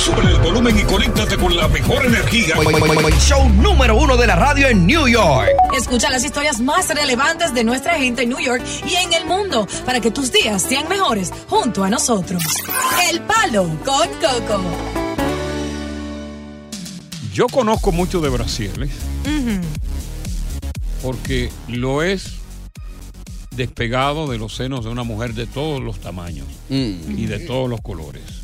Sube el volumen y conéctate con la mejor energía. Show número uno de la radio en New York. Escucha las historias más relevantes de nuestra gente en New York y en el mundo para que tus días sean mejores junto a nosotros. El Palo con Coco. Yo conozco mucho de brasieres porque lo es despegado de los senos de una mujer de todos los tamaños y de todos los colores.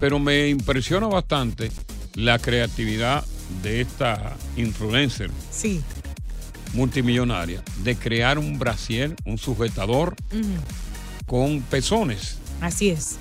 Pero me impresiona bastante la creatividad de esta influencer Sí. multimillonaria de crear un brasier, un sujetador con pezones. Así es.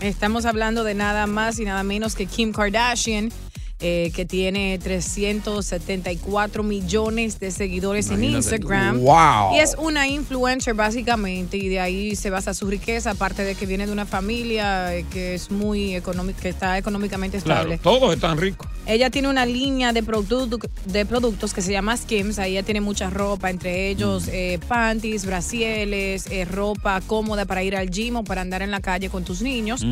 Estamos hablando de nada más y nada menos que Kim Kardashian, eh, que tiene 374 millones de seguidores en Imagínate. Instagram. Wow. Y es una influencer básicamente y de ahí se basa su riqueza, aparte de que viene de una familia eh, que es muy económica, que está económicamente Claro, estable. todos están ricos. Ella tiene una línea de, producto- de productos que se llama Skims. Ahí ella tiene mucha ropa, entre ellos eh, panties, brasieles, eh, ropa cómoda para ir al gym o para andar en la calle con tus niños.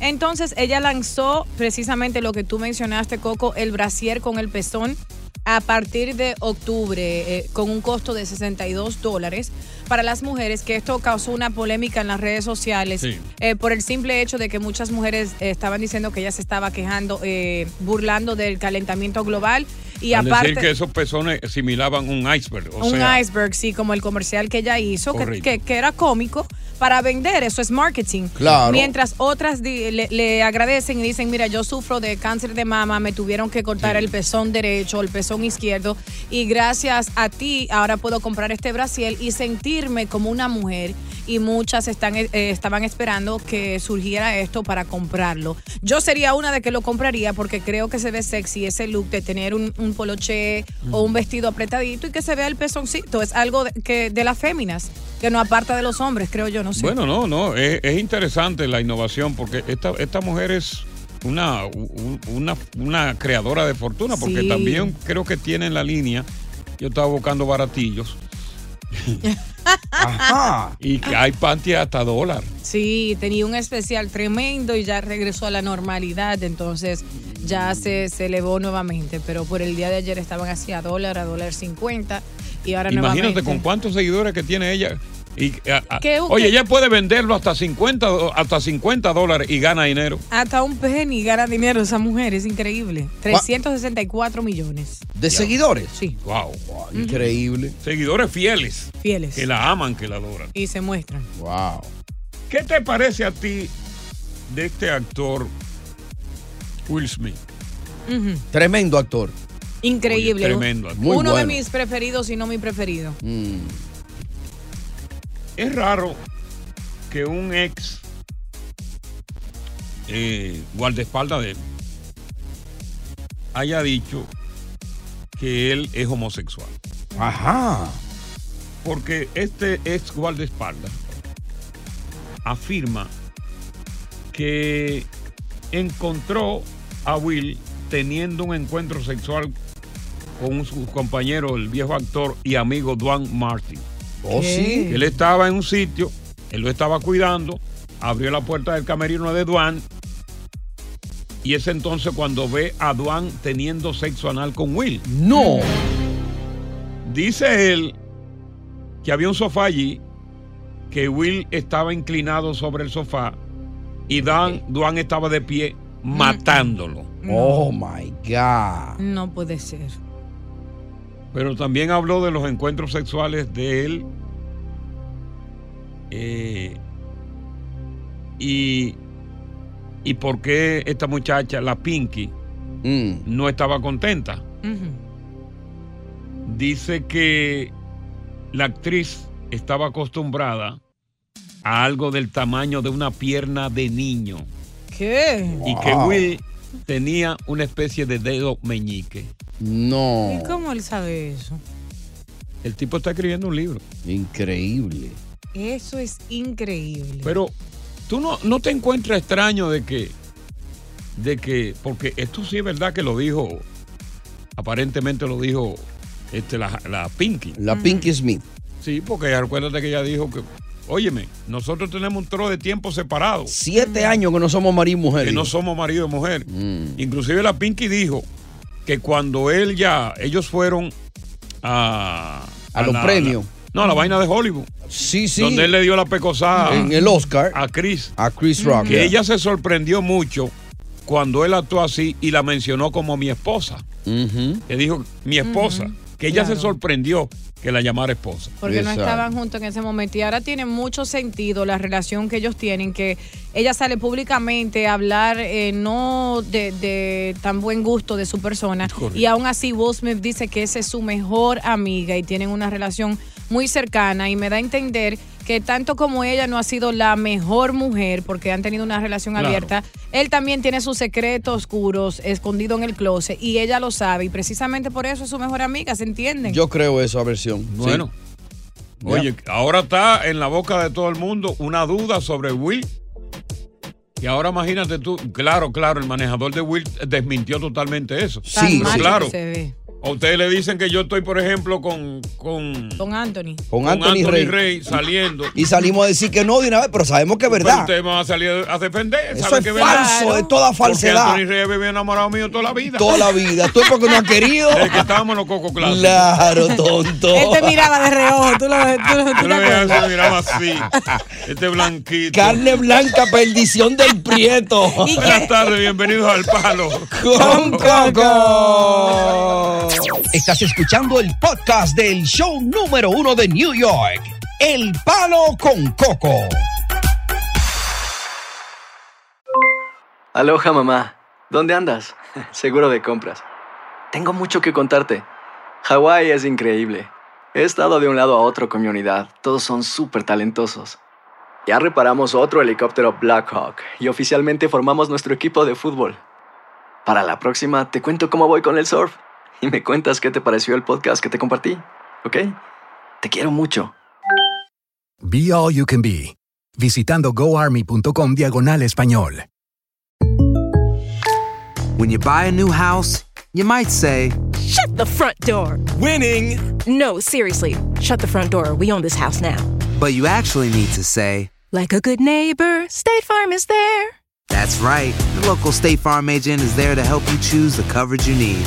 Entonces ella lanzó precisamente lo que tú mencionaste, Coco, el brasier con el pezón a partir de octubre eh, con un costo de 62 dólares para las mujeres, que esto causó una polémica en las redes sociales Sí. eh, por el simple hecho de que muchas mujeres eh, estaban diciendo que ella se estaba quejando, eh, burlando del calentamiento global y Al aparte... decir que esos pezones asimilaban un iceberg. O un sea, iceberg, sí, como el comercial que ella hizo, que, que- que era cómico para vender, eso es marketing. Claro. Mientras otras di- le, le agradecen y dicen, mira, yo sufro de cáncer de mama, me tuvieron que cortar el pezón derecho, el pezón izquierdo, y gracias a ti ahora puedo comprar este brasiel y sentirme como una mujer. Y muchas están, eh, estaban esperando que surgiera esto para comprarlo. Yo sería una de que lo compraría porque creo que se ve sexy ese look de tener un, un poloché o un vestido apretadito y que se vea el pezoncito. Es algo de, que, de las féminas, que no aparta de los hombres, creo yo, no sé. Bueno, no, no, es, es interesante la innovación porque esta, esta mujer es una, un- una, una creadora de fortuna porque Sí. también creo que tiene en la línea, yo estaba buscando baratillos. Ajá. Y que hay panty hasta dólar. Sí, tenía un especial tremendo y ya regresó a la normalidad, entonces ya se, se elevó nuevamente, pero por el día de ayer estaban así a dólar, a dólar cincuenta y ahora Imagínate nuevamente. con cuántos seguidores que tiene ella. Y, a- a- ¿Qué- oye, qué? ella puede venderlo hasta 50, do- hasta 50 dólares y gana dinero. Hasta un penny gana dinero esa mujer, es increíble. 364 millones. ¿De seguidores? Sí. Wow. Increíble. Seguidores fieles. Fieles. Que la aman, que la adoran. Y se muestran. Wow. ¿Qué te parece a ti de este actor Will Smith? Tremendo actor. Increíble. Oye, tremendo actor. Muy Uno de mis preferidos y no mi preferido. Mm. Es raro que un ex eh, guardaespaldas de él haya dicho que él es homosexual. Ajá. Porque este ex guardaespaldas afirma que encontró a Will teniendo un encuentro sexual con su compañero, el viejo actor y amigo Duane Martin. Oh, sí. Él estaba en un sitio, él lo estaba cuidando, abrió la puerta del camerino de Duane y es entonces cuando ve a Duane teniendo sexo anal con Will. No. Dice él que había un sofá allí, que Will estaba inclinado sobre el sofá y Dan, Duane estaba de pie matándolo. Oh my God. No puede ser. Pero también habló de los encuentros sexuales de él. eh, y, y por qué esta muchacha, la Pinky, Mm. no estaba contenta. Dice que la actriz estaba acostumbrada a algo del tamaño de una pierna de niño ¿Qué? y que. Will tenía una especie de dedo meñique. No. ¿Y cómo él sabe eso? El tipo está escribiendo un libro. Increíble. Eso es increíble. Pero tú no, no te encuentras extraño de que, de que, porque esto sí es verdad que lo dijo, aparentemente lo dijo este, la, la Pinky. La Pinky Smith. Sí, porque acuérdate que ella dijo que, óyeme, nosotros tenemos un trozo de tiempo separado. Siete años que no somos marido y mujer. que no somos marido y mujer. Mm. Inclusive la Pinky dijo que cuando él ya, ellos fueron a... A los premios. la- no, a la vaina de Hollywood. Sí, sí. Donde él le dio la pecosada En el Oscar. a Chris. A Chris Rock. Que yeah. ella se sorprendió mucho cuando él actuó así y la mencionó como mi esposa. Ujú. Que dijo mi esposa. Que ella se sorprendió que la llamara esposa. Porque no estaban juntos en ese momento. Y ahora tiene mucho sentido la relación que ellos tienen, que ella sale públicamente a hablar eh, no de, de tan buen gusto de su persona. Correcto. Y aún así Will Smith dice que esa es su mejor amiga y tienen una relación muy cercana. Y me da a entender que tanto como ella no ha sido la mejor mujer, porque han tenido una relación Claro. abierta, él también tiene sus secretos oscuros escondido en el closet y ella lo sabe. Y precisamente por eso es su mejor amiga, ¿se entienden? Yo creo esa versión. Bueno. Oye, ahora está en la boca de todo el mundo una duda sobre Will. Y ahora imagínate tú, claro, claro, el manejador de Will desmintió totalmente eso. Sí, claro. que se ve. A ustedes le dicen que yo estoy, por ejemplo, con, con, Con Anthony. Con con Anthony, Rey. saliendo. Y salimos a decir que no de una vez, pero sabemos que es Pero verdad. ustedes me van a salir a defender. Eso ¿saben es que falso, verdad? es toda Porque falsedad. Anthony Rey vive enamorado mío toda la vida. Toda la vida. Tú es porque no has querido. Desde que estábamos en los Coco Clásicos. Claro, tonto. Él te miraba de reojo, tú lo, tú, lo- tú le veía acuerdas. así, miraba así. Este blanquito. Carne blanca, perdición del prieto. ¿Y Buenas tardes, bienvenidos al Palo. Con Coco. Estás escuchando el podcast del show número uno de New York, El Palo con Coco. Aloha mamá, ¿dónde andas? Seguro de compras. Tengo mucho que contarte. Hawái es increíble. He estado de un lado a otro con mi unidad. Todos son súper talentosos. Ya reparamos otro helicóptero Blackhawk y oficialmente formamos nuestro equipo de fútbol. Para la próxima te cuento cómo voy con el surf y me cuentas qué te pareció el podcast que te compartí, ¿ok? Te quiero mucho. Be All You Can Be, visitando goarmy.com diagonal español. When you buy a new house, you might say, Shut the front door. Winning. No, seriously. Shut the front door. We own this house now. but you actually need to say, Like a good neighbor, State Farm is there. That's right. The local State Farm agent is there to help you choose the coverage you need.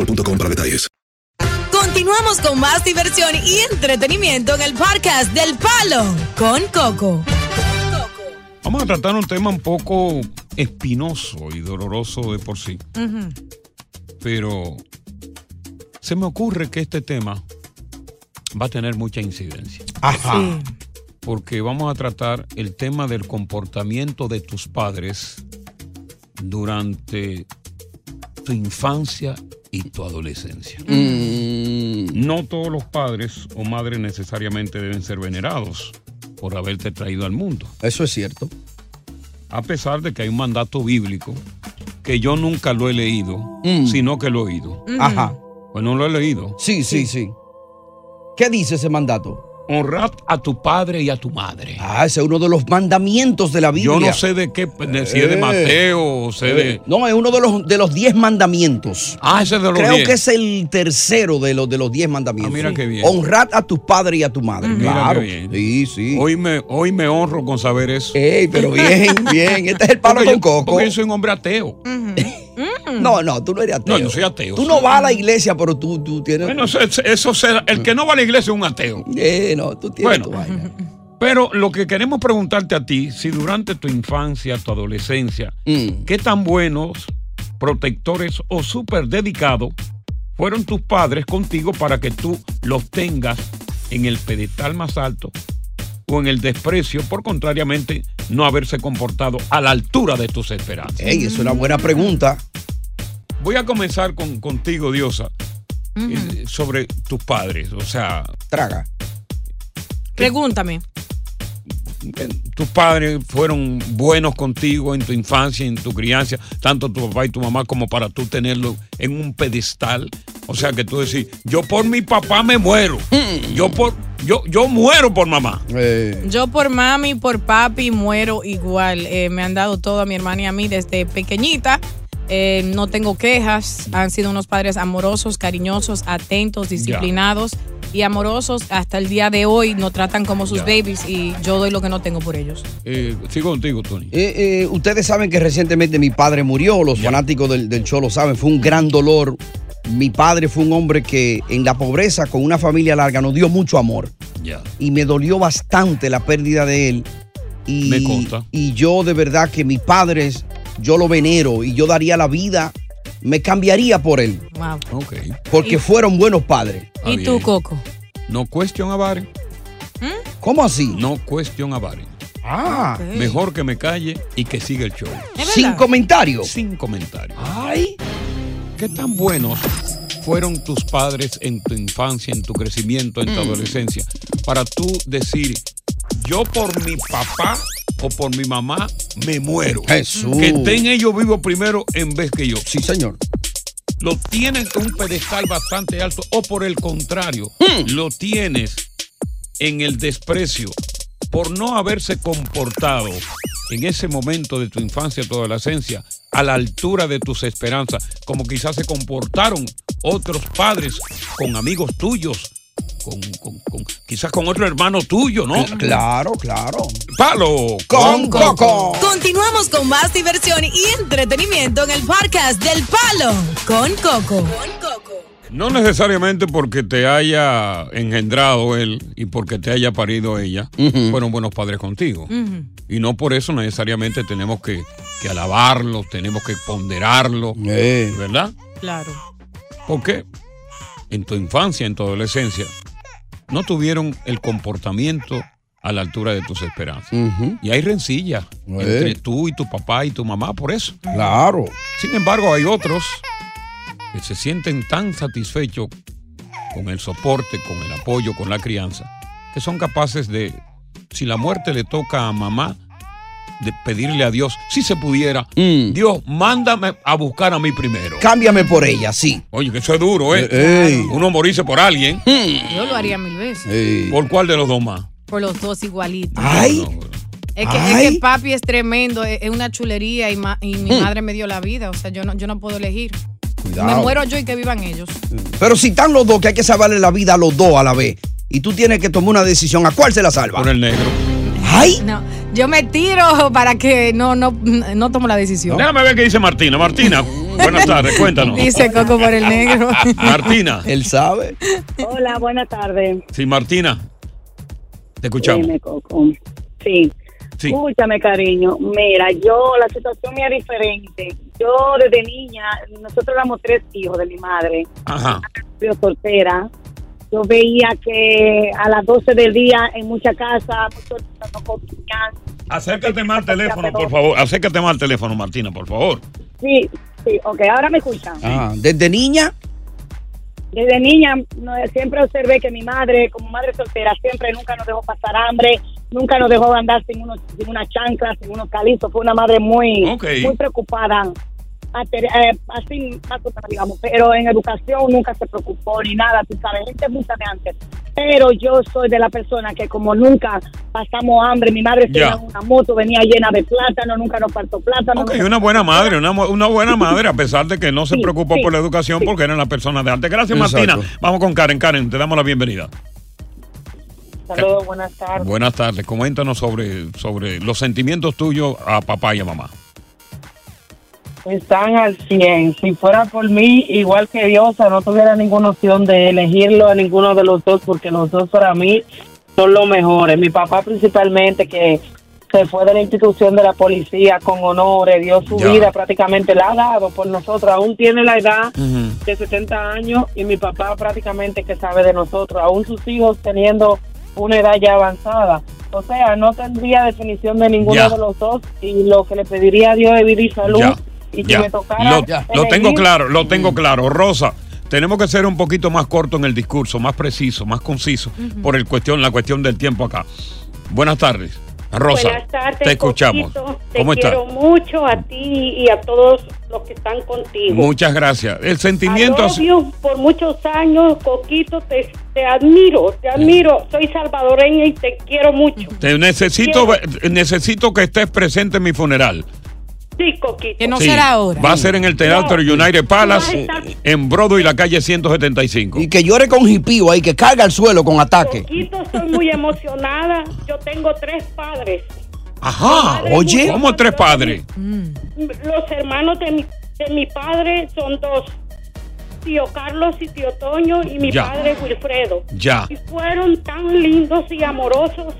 boostmobile.com para detalles. Continuamos con más diversión y entretenimiento en el podcast del Palo con Coco. Vamos a tratar un tema un poco espinoso y doloroso de por sí. Pero se me ocurre que este tema va a tener mucha incidencia. Ajá. Porque vamos a tratar el tema del comportamiento de tus padres durante tu infancia y tu adolescencia. No todos los padres o madres necesariamente deben ser venerados por haberte traído al mundo. Eso es cierto. A pesar de que hay un mandato bíblico que yo nunca lo he leído, Mm. sino que lo he oído. Ajá. Pues no lo he leído. Sí, sí, sí. ¿Qué dice ese mandato? Honrad a tu padre y a tu madre. Ah, ese es uno de los mandamientos de la Biblia. Yo no sé de qué, de- si es de Eh, Mateo o sé de... Eh, No, es uno de los, de los diez mandamientos. Ah, ese es de los Creo diez. que es el tercero de los, de los diez mandamientos. Ah, mira qué bien. Honrad a tu padre y a tu madre. Mira Claro. qué bien. Sí, sí. Hoy me, hoy me honro con saber eso. Ey, pero bien, bien. Este es el palo Porque con yo- coco. Porque yo soy un hombre ateo. No, no, tú no eres ateo. No, yo soy ateo. Tú sí. no vas a la iglesia, pero tú, tú tienes. Bueno, eso, eso será- el que no va a la iglesia es un ateo. Eh, no, tú tienes Bueno, tu vaina. pero lo que queremos preguntarte a ti, si durante tu infancia, tu adolescencia, Mm. qué tan buenos, protectores o súper dedicados fueron tus padres contigo para que tú los tengas en el pedestal más alto o en el desprecio por contrariamente no haberse comportado a la altura de tus esperanzas. Ey, es una buena pregunta. Voy a comenzar con, contigo, Diosa, eh, sobre tus padres. O sea, Traga. Pregúntame. tus padres fueron buenos contigo en tu infancia, en tu crianza, tanto tu papá y tu mamá, como para tú tenerlo en un pedestal. O sea, que tú decís, yo por mi papá me muero. Yo por yo, yo muero por mamá. Eh, Yo por mami, por papi muero igual. Eh, me han dado todo a mi hermana y a mí desde pequeñita. Eh, no tengo quejas. Han sido unos padres amorosos, cariñosos, atentos, disciplinados y amorosos. Hasta el día de hoy nos tratan como sus Ya. babies y yo doy lo que no tengo por ellos. Eh, sigo contigo, Tony. Eh, eh, ustedes saben que recientemente mi padre murió, los fanáticos del, del show lo saben, fue un gran dolor. Mi padre fue un hombre que en la pobreza, con una familia larga, nos dio mucho amor. Ya. Y me dolió bastante la pérdida de él. Y, Me consta. Y yo de verdad que mis padres, yo lo venero y yo daría la vida, me cambiaría por él, Wow. Ok. porque fueron buenos padres. ¿Y tú. Coco? No question about it. ¿Cómo así? No question about it. Ah. Mejor que me calle y que siga el show. ¿Es sin comentarios. Sin comentarios. Ay, ¿Qué tan buenos fueron tus padres en tu infancia, en tu crecimiento, en tu adolescencia? Para tú decir, yo por mi papá o por mi mamá me muero. Jesús. Que estén ellos vivos primero en vez que yo. sí, señor. Lo tienen en un pedestal bastante alto o por el contrario, lo tienes en el desprecio por no haberse comportado en ese momento de tu infancia, tu adolescencia, a la altura de tus esperanzas, como quizás se comportaron otros padres con amigos tuyos, con, con- con- quizás con otro hermano tuyo, ¿no? Claro, claro. Palo Con Coco. Continuamos con más diversión y entretenimiento en el podcast del Palo con Coco. No necesariamente porque te haya engendrado él y porque te haya parido ella, fueron buenos padres contigo. Y no por eso necesariamente tenemos que, que alabarlo, tenemos que ponderarlo, Eh. ¿verdad? Claro. Porque en tu infancia, en tu adolescencia, no tuvieron el comportamiento a la altura de tus esperanzas. Y hay rencillas Eh. entre tú y tu papá y tu mamá por eso. Claro. Sin embargo, hay otros que se sienten tan satisfechos con el soporte, con el apoyo, con la crianza, que son capaces de, si la muerte le toca a mamá, de pedirle a Dios, si se pudiera, Dios, mándame a buscar a mí primero. Cámbiame por ella, sí. Oye, que eso es duro, ¿eh? Ey. Uno morirse por alguien. Yo lo haría mil veces. ¿Por cuál de los dos más? Por los dos igualitos. Ay. Es que, es que papi es tremendo, es, es una chulería y, ma- y mi Mm. madre me dio la vida. O sea, yo no, yo no puedo elegir. Cuidado. Me muero yo y que vivan ellos. Pero si están los dos, que hay que salvarle la vida a los dos a la vez. Y tú tienes que tomar una decisión. ¿A cuál se la salva? Por el negro. ¡Ay! No, yo me tiro para que no, no, no tomo la decisión. Déjame ver qué dice Martina. Martina, buenas tardes, cuéntanos. Dice Coco por el negro. Martina. Él sabe. Hola, buenas tardes. Sí, Martina. Te escuchamos. Dime, Coco. Sí. Sí. Escúchame, cariño. Mira, yo, la situación mía es diferente. Yo, desde niña, nosotros éramos tres hijos de mi madre. Ajá. Yo soltera. Yo veía que a las 12 del día en muchas casas, muchos no comían. Acércate más al teléfono, por favor. Acércate más al teléfono, Martina, por favor. Sí, sí, ok, ahora me escuchan. Ah, Desde niña. Desde niña no, siempre observé que mi madre, como madre soltera, siempre nunca nos dejó pasar hambre, nunca nos dejó andar sin, unos, sin una chancla, sin unos calizos. Fue una madre muy, muy preocupada. Eh, así, más o menos, digamos, pero en educación nunca se preocupó ni nada, tú sabes, gente mucha de antes. Pero yo soy de la persona que como nunca pasamos hambre, mi madre tenía una moto, venía llena de plátano, nunca nos faltó plátano. Ok, una buena madre, una, una buena madre, a pesar de que no se Sí, preocupó sí, por la educación porque eran las personas de antes. Gracias, Exacto. Martina. Vamos con Karen. Karen, te damos la bienvenida. Saludos, buenas tardes. Buenas tardes. Coméntanos sobre, sobre los sentimientos tuyos a papá y a mamá. Están al 100. Si fuera por mí, igual que Diosa, no tuviera ninguna opción de elegirlo a ninguno de los dos, porque los dos para mí son los mejores. Mi papá principalmente, que se fue de la institución de la policía con honores, dio su Ya. vida prácticamente, la ha dado por nosotros. Aún tiene la edad de 70 años y mi papá prácticamente que sabe de nosotros. Aún sus hijos teniendo una edad ya avanzada. O sea, no tendría definición de ninguno Ya. de los dos y lo que le pediría a Dios es vida y salud. Ya, Y si ya. me tocara Lo, lo tengo claro, lo tengo claro. Rosa, tenemos que ser un poquito más corto en el discurso, más preciso, más conciso, por el cuestión, la cuestión del tiempo acá. Buenas tardes. Rosa, Buenas tardes, te escuchamos. Coquito. Te ¿Cómo estás? quiero mucho a ti y a todos los que están contigo. Muchas gracias. El sentimiento... You por muchos años, Coquito, te, te admiro, te admiro. Soy salvadoreña y te quiero mucho. Te necesito, necesito que estés presente en mi funeral. Sí, Coquito. Que no Sí, será ahora. Va a ser en el Teatro United Palace, en Broadway y la calle 175. Y que llore con hipío ahí, que carga al suelo con ataque. Coquito, soy muy emocionada. Yo tengo tres padres. Ajá, oye. ¿Cómo tres padres? Los hermanos de mi, de mi padre son dos. Tío Carlos y tío Toño y mi Ya. padre Wilfredo. Ya. Y fueron tan lindos y amorosos.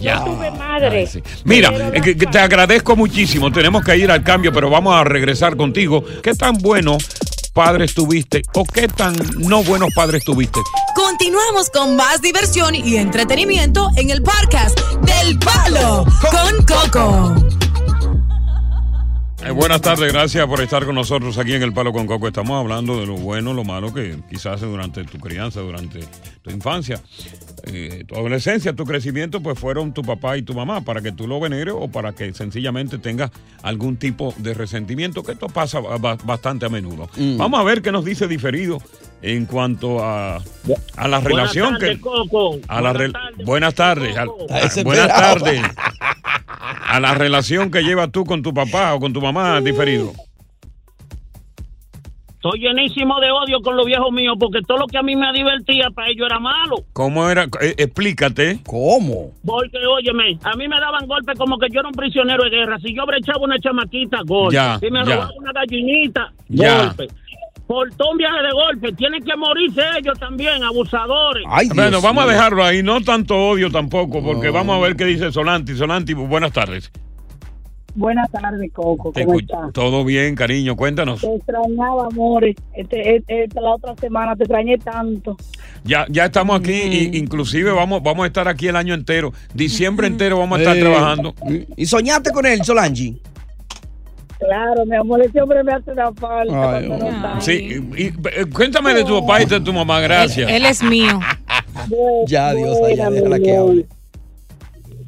Ya. Yo tuve madre. Mira, eh, que- que te agradezco muchísimo. Tenemos que ir al cambio, pero vamos a regresar contigo. ¿Qué tan buenos padres tuviste o qué tan no buenos padres tuviste? Continuamos con más diversión y entretenimiento en el podcast del Palo con Coco. Eh, buenas tardes, gracias por estar con nosotros aquí en El Palo con Coco. Estamos hablando de lo bueno, lo malo que quizás durante tu crianza, durante tu infancia, eh, tu adolescencia, tu crecimiento, pues fueron tu papá y tu mamá, para que tú lo veneres o para que sencillamente tengas algún tipo de resentimiento, que esto pasa ba- ba- bastante a menudo. Mm. Vamos a ver qué nos dice diferido en cuanto a, a la Buenas relación tardes, que... Coco. A la re- buenas tardes. A buenas tardes. A la relación que llevas tú con tu papá o con tu mamá, diferido. Estoy llenísimo de odio con los viejos míos porque todo lo que a mí me divertía para ellos era malo. ¿Cómo era? Eh, explícate. ¿Cómo? Porque, óyeme, a mí me daban golpes como que yo era un prisionero de guerra. Si yo brechaba una chamaquita, golpe. Ya, si me ya. robaba una gallinita, Ya. golpe. Por todo un viaje de golpe. Tienen que morirse ellos también, abusadores. bueno, vamos a dejarlo ahí. No tanto odio tampoco, porque vamos a ver qué dice Solanti. Solanti, buenas tardes. Buenas tardes, Coco. Te ¿Cómo escucho. estás? Todo bien, cariño. Cuéntanos. Te extrañaba, amores. Este, este- esta- la otra semana te extrañé tanto. Ya, ya estamos aquí. y inclusive vamos, vamos a estar aquí el año entero. Diciembre entero vamos a estar Eh, trabajando. ¿Y soñaste con él, Solangi? Claro, mi amor, ese hombre me hace una falta. Ay, cuando no está. Sí, y- y, cuéntame de tu papá y de tu mamá, gracias. Él es mío. Ya, Dios, allá, déjala que hable.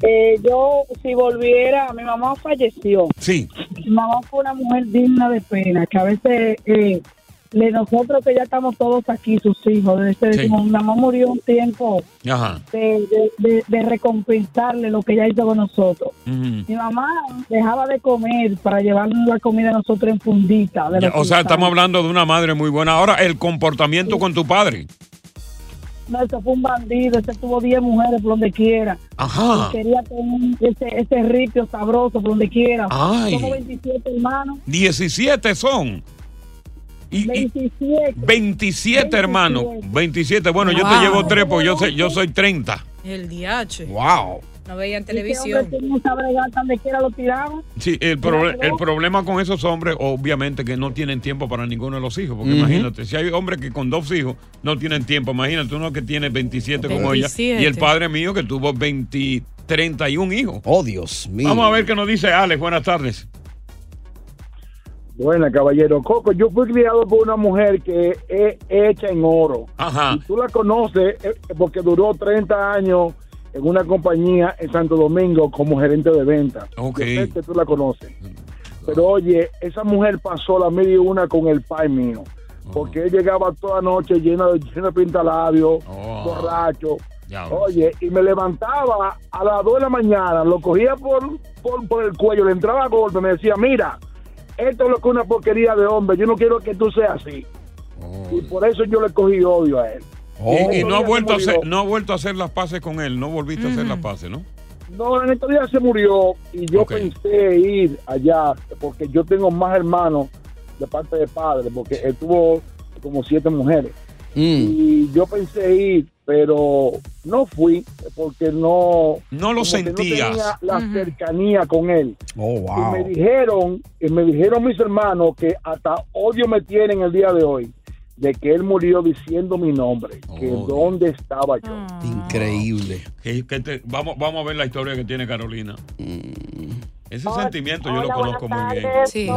Eh, yo, si volviera, mi mamá falleció. Sí. Mi mamá fue una mujer digna de pena, que a veces eh, de nosotros que ya estamos todos aquí, sus hijos, de este, Sí. mi mamá murió un tiempo Ajá. de, de, de- de recompensarle lo que ella hizo con nosotros. Mi mamá dejaba de comer para llevarnos la comida a nosotros en fundita. de Ya, o sea, estamos hablando de una madre muy buena. Ahora, el comportamiento con tu padre. No, ese fue un bandido, ese tuvo 10 mujeres por donde quiera. Ajá. Y quería tener ese, ese ripio sabroso por donde quiera. Ay. Somos 27 hermanos. 17 son. Y, y 27. 27 hermanos. 27. Bueno, yo te llevo tres, pues yo, sé, yo soy 30. El DH. Wow. No veían televisión. Sí, el, proble- el problema con esos hombres, obviamente, que no tienen tiempo para ninguno de los hijos. Porque imagínate, si hay hombres que con dos hijos no tienen tiempo, imagínate uno que tiene 27 como ella. 27. Y el padre mío que tuvo 20, 31 hijos. Oh, Dios mío. Vamos a ver qué nos dice Alex. Buenas tardes. Buena, caballero. Coco, yo fui criado por una mujer que es hecha en oro. Ajá. Y tú la conoces eh, porque duró 30 años en una compañía en Santo Domingo como gerente de venta. Ok. Yo sé que tú la conoces. Pero oye, esa mujer pasó la media una con el pai mío. Porque él llegaba toda noche lleno de, lleno de pintalabios, borracho. Oye, y me levantaba a las 2 de la mañana, lo cogía por, por, por el cuello, le entraba a golpe, me decía, mira, esto es lo que es una porquería de hombre, yo no quiero que tú seas así. Y por eso yo le cogí odio a él. Y, y no, ha vuelto a hacer, no ha vuelto a hacer las paces con él. No volviste a hacer las paces, ¿no? No, en estos días se murió y yo pensé ir allá porque yo tengo más hermanos de parte de padre, porque él tuvo como siete mujeres. Y yo pensé ir, pero no fui porque no... No lo sentías. No tenía la cercanía con él. Oh, Y me dijeron, y me dijeron mis hermanos que hasta odio me tienen el día de hoy de que él murió diciendo mi nombre, que dónde estaba yo. Increíble. Que- que te- vamos, vamos a ver la historia que tiene Carolina. Ese sentimiento yo lo conozco muy bien. tardes. Sí.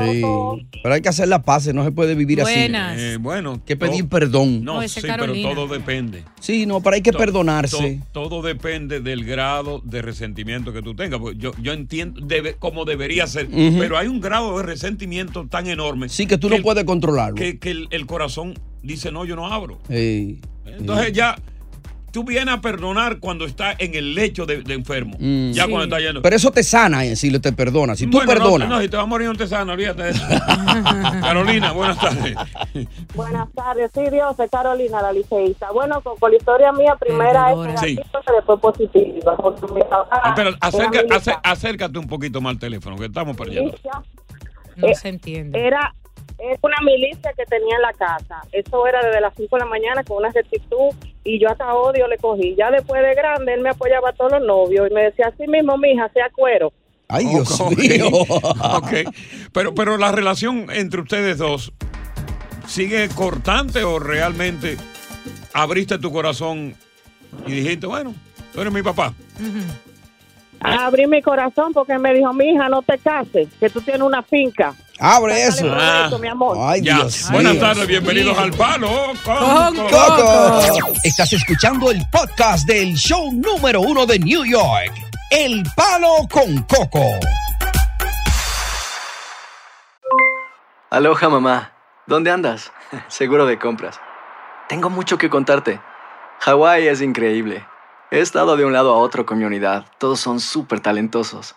Pero hay que hacer la paz, no se puede vivir Buenas. Eh, bueno, así. Hay que pedir perdón. No, No, sí, Carolina. pero todo depende. Sí, no, pero hay que To- perdonarse. to- todo depende del grado de resentimiento que tú tengas. Porque yo, yo entiendo debe, como debería ser, pero hay un grado de resentimiento tan enorme. Sí, que tú no el- puedes controlarlo. Que, que el, el corazón dice, no, yo no abro. Entonces ya, tú vienes a perdonar cuando está en el lecho de, de enfermo. Mm. Ya cuando está yendo. Pero eso te sana eh, si le te perdona. Si tú Bueno, no, perdonas. No, si te va a morir no te sana, olvídate de eso. Carolina, buenas tardes. Buenas tardes, sí, Dios, es Carolina, la liceísta. Bueno, con, con la historia mía, primera es Sí. negativa, pero después positiva. Porque Pero acerca- ace- acércate un poquito más al teléfono, que estamos perdiendo. No Eh, se entiende. Era es una milicia que tenía en la casa. Eso era desde las 5 de la mañana con una rectitud y yo hasta odio le cogí. Ya después de grande, él me apoyaba a todos los novios y me decía, así mismo, mija, sea cuero. Ay, Dios mío. ok. Pero, pero la relación entre ustedes dos sigue cortante o realmente abriste tu corazón y dijiste, bueno, tú eres mi papá. Abrí mi corazón porque me dijo, mija, no te cases, que tú tienes una finca. Abre eso. Ah, mi amor. Ay, ya. Dios Buenas tardes, bienvenidos al Palo con, Con Coco. Coco. Estás escuchando el podcast del show número uno de New York, El Palo con Coco. Aloha mamá, ¿dónde andas? Seguro de compras. Tengo mucho que contarte. Hawái es increíble. He estado de un lado a otro con mi unidad. Todos son súper talentosos.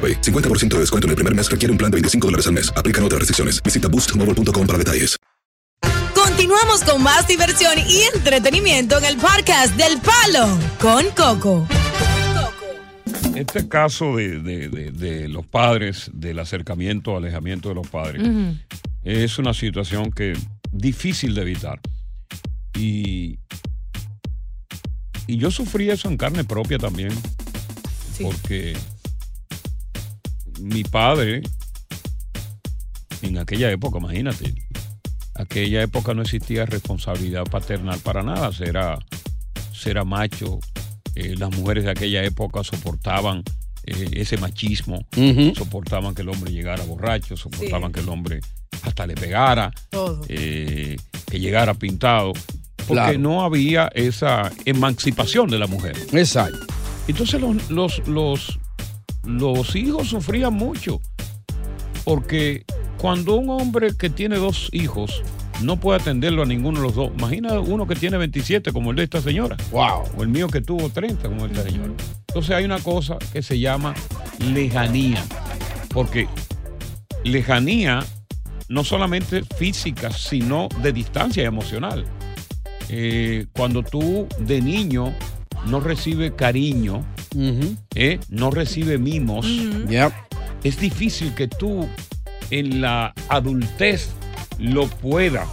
AroPay. 50% de descuento en el primer mes requiere un plan de 25 dólares al mes. Aplican otras restricciones. Visita boostmobile.com para detalles. Continuamos con más diversión y entretenimiento en el podcast del Palo con Coco. Este caso de, de- de- de los padres, del acercamiento, alejamiento de los padres, Ujú. es una situación que difícil de evitar. Y, y yo sufrí eso en carne propia también. Porque mi padre, en aquella época, imagínate, aquella época no existía responsabilidad paternal para nada. Era, era macho. eh, las mujeres de aquella época soportaban eh, ese machismo, soportaban que el hombre llegara borracho, soportaban que el hombre hasta le pegara, Todo. eh, que llegara pintado, porque Claro. no había esa emancipación de la mujer. Exacto. Entonces los, los, los, los hijos sufrían mucho, porque cuando un hombre que tiene dos hijos no puede atenderlo a ninguno de los dos, imagina uno que tiene 27 como el de esta señora, wow. o el mío que tuvo 30 como esta señora. Entonces hay una cosa que se llama lejanía, porque lejanía no solamente física, sino de distancia emocional. Eh, cuando tú de niño no recibes cariño, eh, no recibes mimos, es difícil que tú en la adultez lo puedas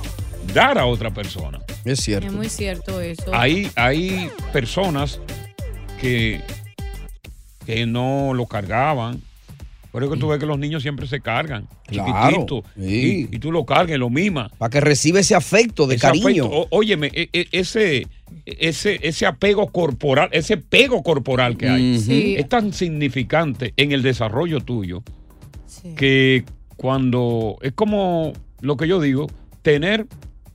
dar a otra persona. Es cierto. Es muy cierto eso. Hay, hay personas que, que no lo cargaban. Por eso que tú ves que los niños siempre se cargan, Claro, chiquititos, sí. y, y tú lo cargas lo mimas. Para que reciba ese afecto de Ese cariño. afecto, o- óyeme, e- e- ese, ese, ese apego corporal, ese pego corporal que hay. Sí. es tan significante en el desarrollo tuyo que cuando es como lo que yo digo, tener,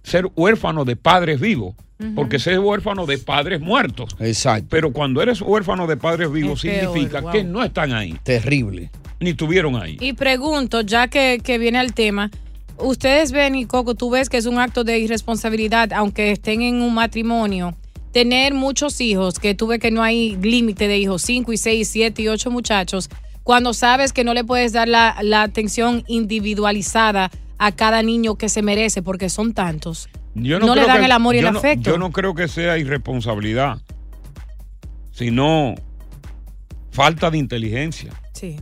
ser huérfano de padres vivos. Porque ser huérfano de padres muertos. Exacto. Pero cuando eres huérfano de padres vivos, Es peor, significa wow. que no están ahí. Terrible. Ni estuvieron ahí. Y pregunto, ya que, que viene al tema, ustedes ven y Coco, tú ves que es un acto de irresponsabilidad, aunque estén en un matrimonio, tener muchos hijos, que tú ves que no hay límite de hijos, 5 y 6, 7 y 8 muchachos, cuando sabes que no le puedes dar la, la atención individualizada a cada niño que se merece, porque son tantos. Yo No le dan que- el amor y el no- afecto. yo no creo que sea irresponsabilidad, sino falta de inteligencia, Sí,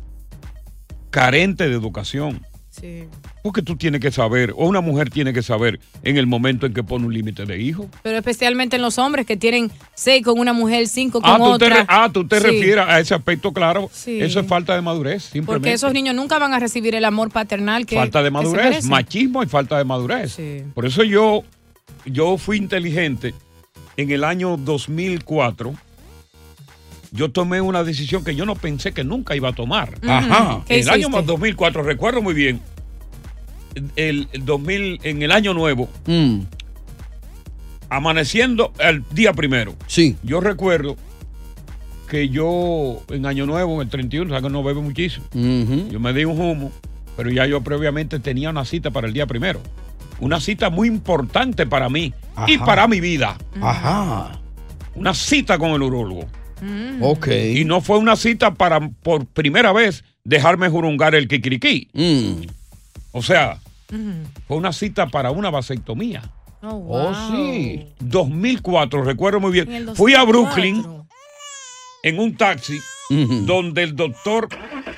carente de educación. sí. Porque tú tienes que saber, o una mujer tiene que saber en el momento en que pone un límite de hijo. Pero especialmente en los hombres que tienen 6 con una mujer, 5 con Ah, tú te, otra. ah, tú te Sí. refieres a ese aspecto, claro. Sí. Eso es falta de madurez, simplemente. Porque esos niños nunca van a recibir el amor paternal que falta de madurez, machismo y falta de madurez. Sí. Por eso yo, yo fui inteligente en el año 2004. Yo tomé una decisión que yo no pensé que nunca iba a tomar. Ajá. ¿Qué En el año hiciste? 2004, recuerdo muy bien, el, el 2000, en el año nuevo, Mm, amaneciendo el día primero. Sí. Yo recuerdo que yo en Año Nuevo, en el 31, sabes que no bebe muchísimo. ujú. Yo me di un humo, pero ya yo previamente tenía una cita para el día primero. Una cita muy importante para mí y para mi vida. Ajá. Una cita con el urólogo. Mm. Ok. Y no fue una cita para, por primera vez, dejarme jurungar el kikiriki. Mm. O sea, Ujú. fue una cita para una vasectomía. Oh, Oh, wow. sí. 2004, recuerdo muy bien. Fui a 2004. Brooklyn en un taxi donde el doctor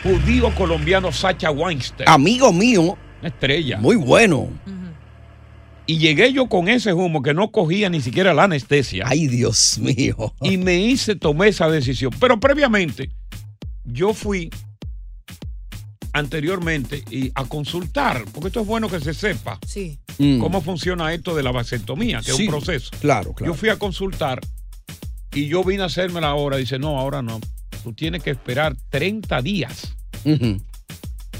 judío colombiano Sacha Weinstein, Amigo mío, una estrella, muy bueno. Y llegué yo con ese humo que no cogía ni siquiera la anestesia. Ay, Dios mío. y me hice, tomé esa decisión. Pero previamente, yo fui anteriormente y a consultar, porque esto es bueno que se sepa Sí. Mm. cómo funciona esto de la vasectomía, que Sí, es un proceso. Claro, claro. Yo fui a consultar y yo vine a hacerme la hora. Dice, no, ahora no. Tú tienes que esperar 30 días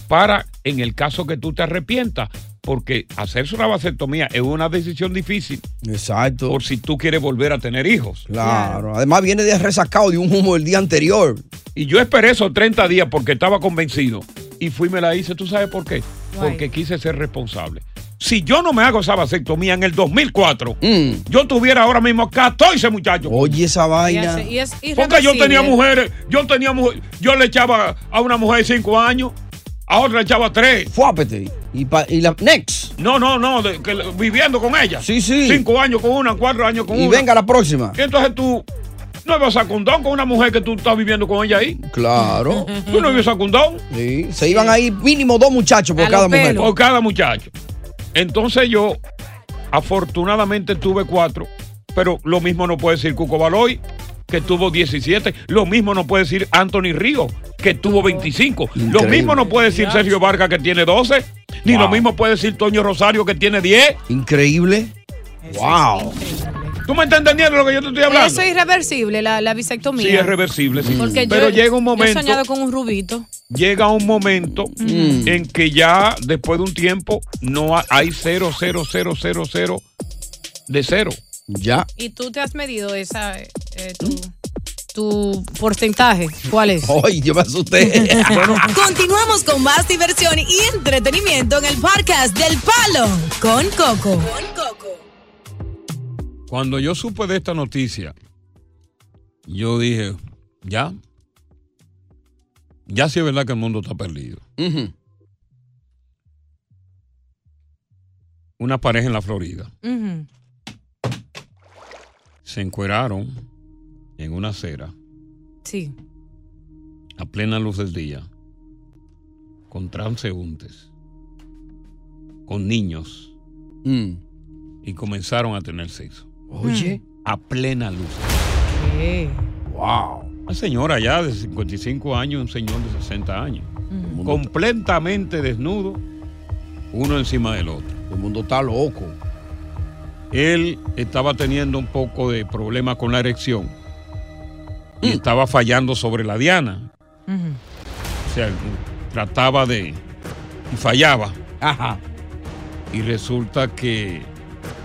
para en el caso que tú te arrepientas, porque hacerse una vasectomía es una decisión difícil. Exacto. Por si tú quieres volver a tener hijos. Claro. Además viene de resacado de un humo el día anterior. Y yo esperé esos 30 días porque estaba convencido. Y fui y me la hice. ¿Tú sabes por qué? Porque quise ser responsable. Si yo no me hago esa vasectomía en el 2004, yo tuviera ahora mismo 14 muchachos. Mm. Oye, esa vaina. Y es Porque yo tenía mujeres, yo tenía mujer, yo le echaba a una mujer de 5 años, a otra le echaba 3. Fuápete. Y, pa- y la next. No, no, no, de- que, viviendo con ella. Sí, sí. 5 años con una, 4 años con Y una. venga la próxima. Y entonces tú no ibas a condón con una mujer que tú estás viviendo con ella ahí. Claro. Tú no ibas a condón. Sí. Se iban ahí mínimo dos muchachos por cada mujer. Por cada muchacho. Entonces yo, afortunadamente, tuve cuatro, pero lo mismo no puede decir Cuco Baloy, que tuvo 17. Lo mismo no puede decir Anthony Río, que tuvo 25. Lo mismo no puede decir Sergio Vargas, que tiene 12. Ni Wow. lo mismo puede decir Toño Rosario, que tiene 10. Increíble. Wow. ¿Tú me estás entendiendo lo que yo te estoy hablando? Eso es irreversible, la, la bisectomía. Sí, es reversible, sí. Porque Pero yo, llega un yo he momento. soñado con un rubito. llega un momento Mm. en que ya después de un tiempo no ha- hay cero, cero, cero, cero, cero de cero. Ya. ¿Y tú te has medido esa, eh, tu, tu porcentaje? ¿Cuál es? Ay, yo me asusté. Continuamos con más diversión y entretenimiento en el podcast del Palo con Coco. Cuando yo supe de esta noticia, yo dije, ya, ya sí es verdad que el mundo está perdido. Una pareja en la Florida Ujú. Se encueraron en una acera Sí. a plena luz del día, con transeúntes, con niños, Mm. y comenzaron a tener sexo. Oye. A plena luz. ¿Qué? Wow. Una señora ya de 55 años, un señor de 60 años. Completamente desnudo, uno encima del otro. El mundo está loco. Él estaba teniendo un poco de problema con la erección y estaba fallando sobre la diana. O sea, trataba de. y fallaba. Ajá. Y resulta que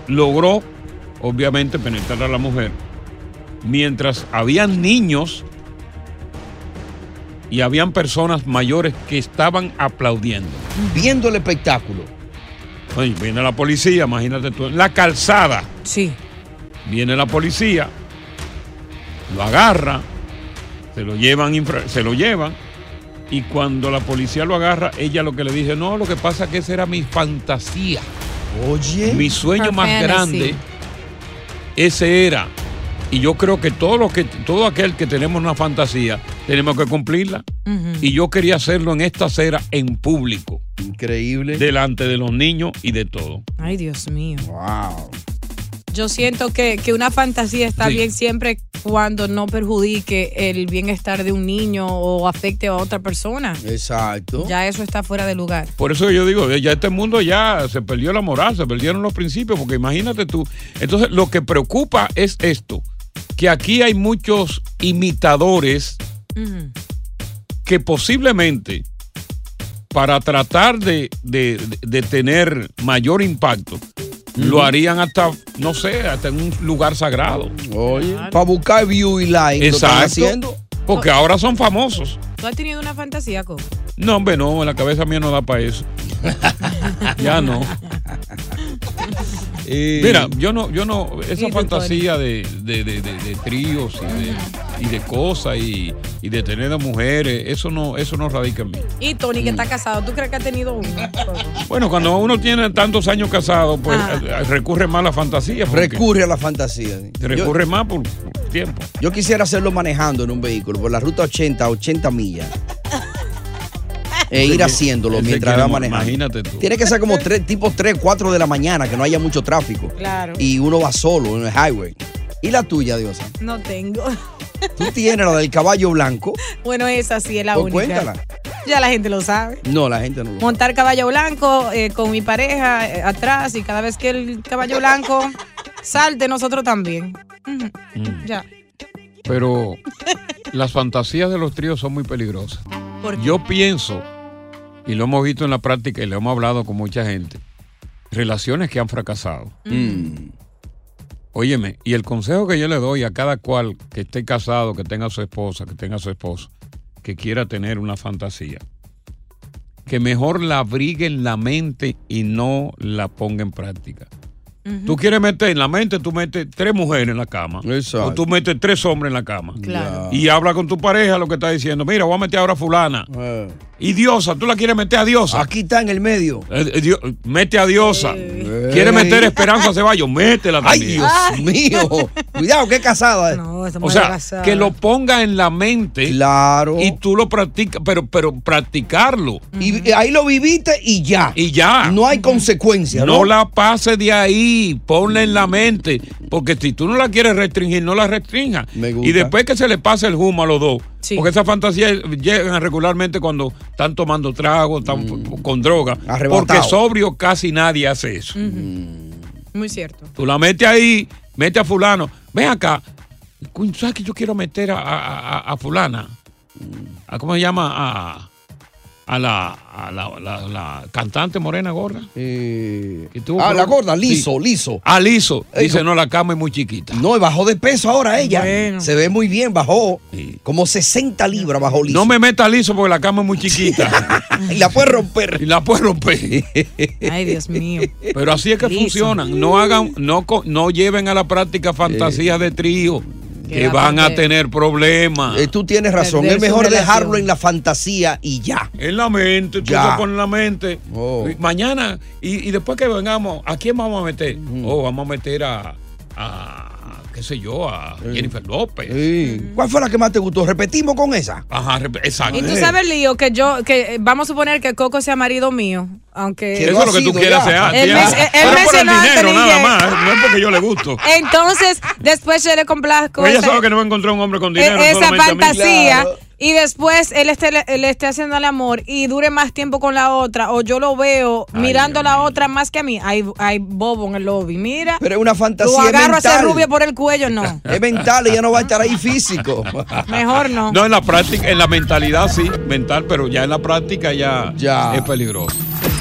logró, obviamente, penetrar a la mujer. Mientras habían niños y habían personas mayores que estaban aplaudiendo. Viendo el espectáculo. Viene la policía, imagínate tú, en la calzada. Sí. Viene la policía, lo agarra, se lo llevan, infra- se lo llevan, y cuando la policía lo agarra, ella lo que le dice, no, lo que pasa es que esa era mi fantasía. Oye. Mi sueño Her más fantasy. grande, ese era. Y yo creo que todo, lo que todo aquel que tenemos una fantasía, tenemos que cumplirla. Y yo quería hacerlo en esta acera en público. Increíble. Delante de los niños y de todo. Ay, Dios mío. Wow. Yo siento que, que una fantasía está Sí. bien siempre cuando no perjudique el bienestar de un niño o afecte a otra persona. Exacto. Ya eso está fuera de lugar. Por eso yo digo, ya este mundo ya se perdió la moral, se perdieron los principios, porque imagínate tú. Entonces, lo que preocupa es esto, que aquí hay muchos imitadores Ujú. Que posiblemente para tratar de, de- de tener mayor impacto, lo harían hasta, no sé, hasta en un lugar sagrado. Oye. Para buscar view y like. Lo están Exacto. haciendo. Porque ahora son famosos. ¿Tú has tenido una fantasía, Coco? No, hombre, no, en la cabeza mía no da para eso. ya no. Mira, yo no, yo no, ¿Y esa fantasía de, de, de- de- de tríos y de, y de cosas y, y de tener a mujeres, eso no, eso no radica en mí. Y Tony, que está casado, ¿tú crees que ha tenido uno? Bueno, cuando uno tiene tantos años casado, pues Ah. eh, recurre más a la fantasía. Recurre a la fantasía. sí. Recurre más por, por tiempo. Yo quisiera hacerlo manejando en un vehículo por la ruta 80, 80 millas. E ir haciéndolo mientras va manejando. imagínate tú. Tiene que ser como tres, tipo 3, 4 de la mañana, que no haya mucho tráfico. Claro. Y uno va solo en el highway. ¿Y la tuya, Diosa? No tengo. Tú tienes la del caballo blanco. Bueno, esa sí es la Pues única. cuéntala. Ya la gente lo sabe. No, la gente no lo Montar caballo blanco eh, con mi pareja eh, atrás y cada vez que el caballo blanco salte, nosotros también. Mm. Ya. Pero las fantasías de los tríos son muy peligrosas. Yo pienso, y lo hemos visto en la práctica y lo hemos hablado con mucha gente, relaciones que han fracasado. Mm. Óyeme, y el consejo que yo le doy a cada cual que esté casado, que tenga su esposa, que tenga su esposo, que quiera tener una fantasía, que mejor la abrigue en la mente y no la ponga en práctica. Tú quieres meter en la mente, tú metes tres mujeres en la cama. O tú metes tres hombres en la cama. Claro. Y habla con tu pareja lo que está diciendo. Mira, voy a meter ahora a fulana. Eh. Y diosa, tú la quieres meter a diosa. Aquí está en el medio. Eh, eh, mete a diosa. Quieres meter Esperanza Ceballos, métela Ay, también. Dios mío. Cuidado, qué casada. eh. O sea, que lo ponga en la mente. Claro. Y tú lo practicas, pero, pero practicarlo. Y ahí lo viviste y ya. Y ya. No hay consecuencias, ¿no? No la pases de ahí, ponla en la mente. Porque si tú no la quieres restringir, no la restringas. gusta. Y después que se le pase el humo a los dos. Sí. Porque esas fantasías llegan regularmente cuando están tomando trago, están con droga. Arrebatado. Porque sobrio casi nadie hace eso. Muy cierto. Tú la metes ahí, mete a fulano. Ven acá. ¿Sabes que yo quiero meter a, a- a- a fulana? ¿A ¿Cómo se llama? A, a la, a la, la- la cantante morena gorda. Que tuvo Ah, la gorda, liso, Sí. liso. Ah, liso. Dice, no- la cama es muy chiquita. No, y bajó de peso ahora ella. Bueno. Se ve muy bien, bajó. Como 60 libras bajó liso. No me meta liso porque la cama es muy chiquita. y la puede romper. Y la puede romper. Ay, Dios mío. Pero así es que Liso. funcionan. No hagan, no, co- no lleven a la práctica fantasías de trío que van a tener problemas. Eh, tú tienes razón. Perder Es mejor dejarlo en la fantasía y ya. En la mente, tú Ya. te pones en la mente. Y Mañana, y, y después que vengamos, ¿a quién vamos a meter? Oh, vamos a meter a, a, qué sé yo, a Jennifer López. Sí. ¿Cuál fue la que más te gustó? ¿Repetimos con esa? Ajá, exacto. Y tú sabes, Lío, que yo, que eh, vamos a suponer que Coco sea marido mío, aunque... Eso es lo que tú quieres hacer. Él, men- él Pero por el mencionó a Anthony porque yo le gusto. Entonces, después yo le complazco ella esa- sabe que no va a encontrar un hombre con e- dinero. esa solamente a mí. fantasía. Y después él esté, le esté haciendo el amor y dure más tiempo con la otra, o yo lo veo mirando a la otra más que a mí. Hay, hay bobo en el lobby. Mira. Pero es una fantasía Lo agarro a ese mental. rubio por el cuello, no. Es mental, ella no va a estar ahí físico. Mejor no. No, en la práctica, en la mentalidad sí, mental, pero ya en la práctica ya, es peligroso.